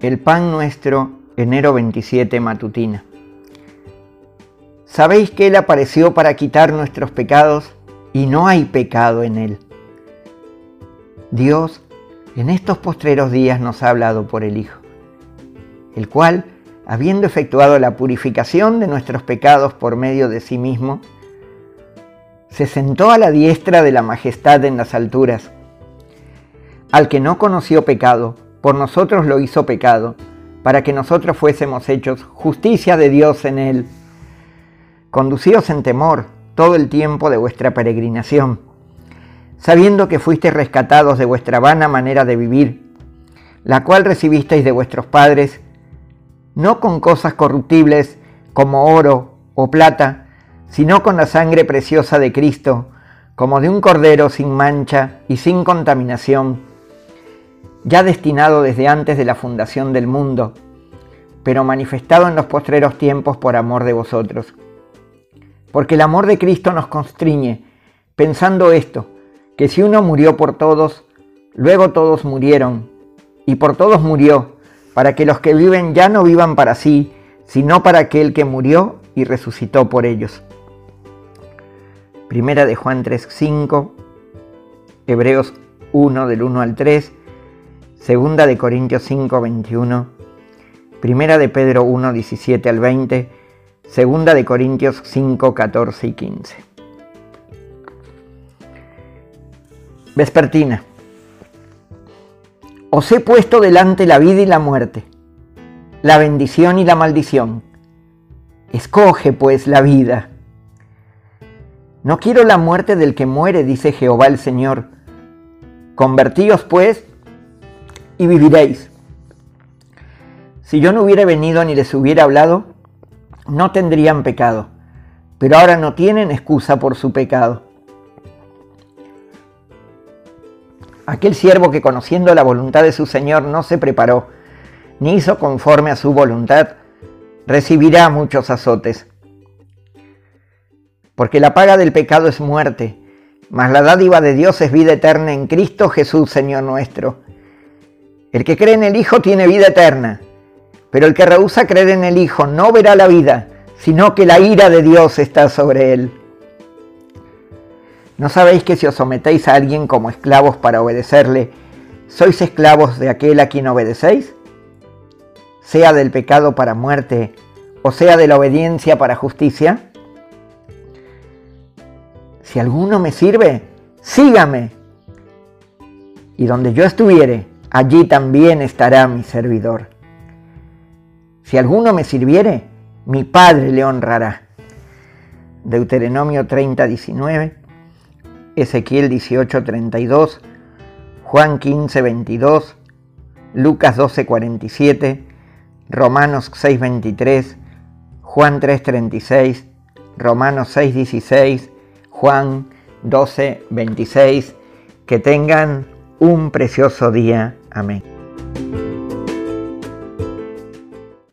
El pan nuestro, enero 27, matutina. Sabéis que Él apareció para quitar nuestros pecados y no hay pecado en Él. Dios en estos postreros días nos ha hablado por el Hijo, el cual, habiendo efectuado la purificación de nuestros pecados por medio de sí mismo, se sentó a la diestra de la majestad en las alturas. Al que no conoció pecado, por nosotros lo hizo pecado, para que nosotros fuésemos hechos justicia de Dios en él. Conducíos en temor todo el tiempo de vuestra peregrinación, sabiendo que fuisteis rescatados de vuestra vana manera de vivir, la cual recibisteis de vuestros padres, no con cosas corruptibles como oro o plata, sino con la sangre preciosa de Cristo, como de un cordero sin mancha y sin contaminación ya destinado desde antes de la fundación del mundo, pero manifestado en los postreros tiempos por amor de vosotros. Porque el amor de Cristo nos constriñe, pensando esto, que si uno murió por todos, luego todos murieron, y por todos murió, para que los que viven ya no vivan para sí, sino para aquel que murió y resucitó por ellos. Primera de Juan 3:5, Hebreos 1 del 1 al 3, Segunda de Corintios 5, 21. Primera de Pedro 1, 17 al 20. Segunda de Corintios 5, 14 y 15. Vespertina. Os he puesto delante la vida y la muerte, la bendición y la maldición. Escoge pues la vida. No quiero la muerte del que muere, dice Jehová el Señor. Convertíos pues y viviréis. Si yo no hubiera venido ni les hubiera hablado, no tendrían pecado, pero ahora no tienen excusa por su pecado. Aquel siervo que conociendo la voluntad de su Señor no se preparó, ni hizo conforme a su voluntad, recibirá muchos azotes. Porque la paga del pecado es muerte, mas la dádiva de Dios es vida eterna en Cristo Jesús, Señor nuestro. El que cree en el Hijo tiene vida eterna, pero el que rehúsa creer en el Hijo no verá la vida, sino que la ira de Dios está sobre él. ¿No sabéis que si os sometéis a alguien como esclavos para obedecerle, sois esclavos de aquel a quien obedecéis? Sea del pecado para muerte, o sea de la obediencia para justicia. Si alguno me sirve, sígame. Y donde yo estuviere, allí también estará mi servidor. Si alguno me sirviere, mi Padre le honrará. Deuteronomio 30, 19, Ezequiel 18, 32, Juan 15, 22, Lucas 12, 47, Romanos 6, 23, Juan 3, 36, Romanos 6, 16, Juan 12, 26. Que tengan un precioso día. Amén.